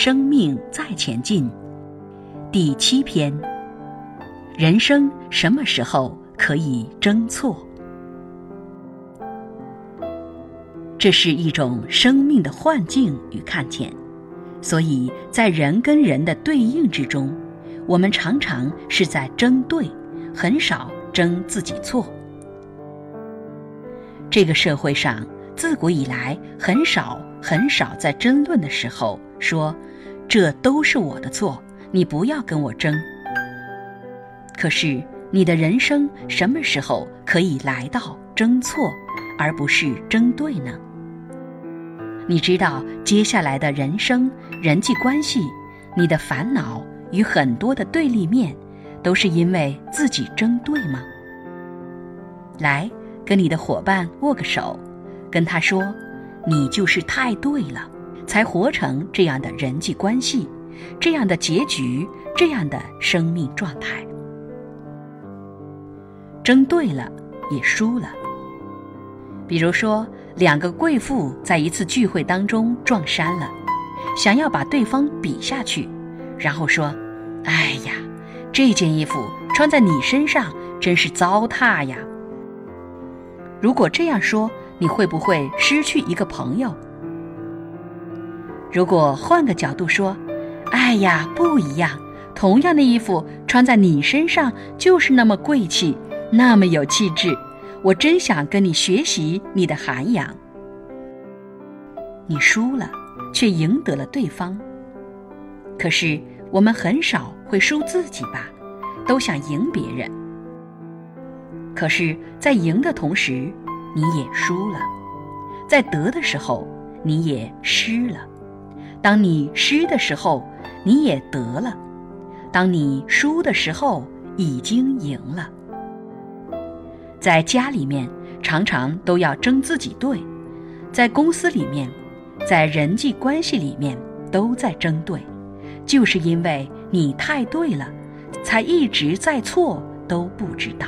生命再前进，第七篇：人生什么时候可以争错？这是一种生命的幻境与看见，所以在人跟人的对应之中，我们常常是在争对，很少争自己错。这个社会上自古以来很少很少在争论的时候说，这都是我的错，你不要跟我争。可是你的人生什么时候可以来到争错，而不是争对呢？你知道接下来的人生人际关系，你的烦恼与很多的对立面，都是因为自己争对吗？来，跟你的伙伴握个手，跟他说，你就是太对了，才活成这样的人际关系，这样的结局，这样的生命状态。争对了，也输了。比如说。两个贵妇在一次聚会当中撞衫了，想要把对方比下去，然后说：“哎呀，这件衣服穿在你身上真是糟蹋呀。”如果这样说，你会不会失去一个朋友？如果换个角度说：“哎呀，不一样，同样的衣服穿在你身上就是那么贵气，那么有气质。”我真想跟你学习你的涵养。你输了，却赢得了对方。可是我们很少会输自己吧？都想赢别人。可是，在赢的同时，你也输了；在得的时候，你也失了。当你失的时候，你也得了；当你输的时候，已经赢了。在家里面，常常都要争自己对；在公司里面，在人际关系里面，都在争对，就是因为你太对了，才一直在错都不知道。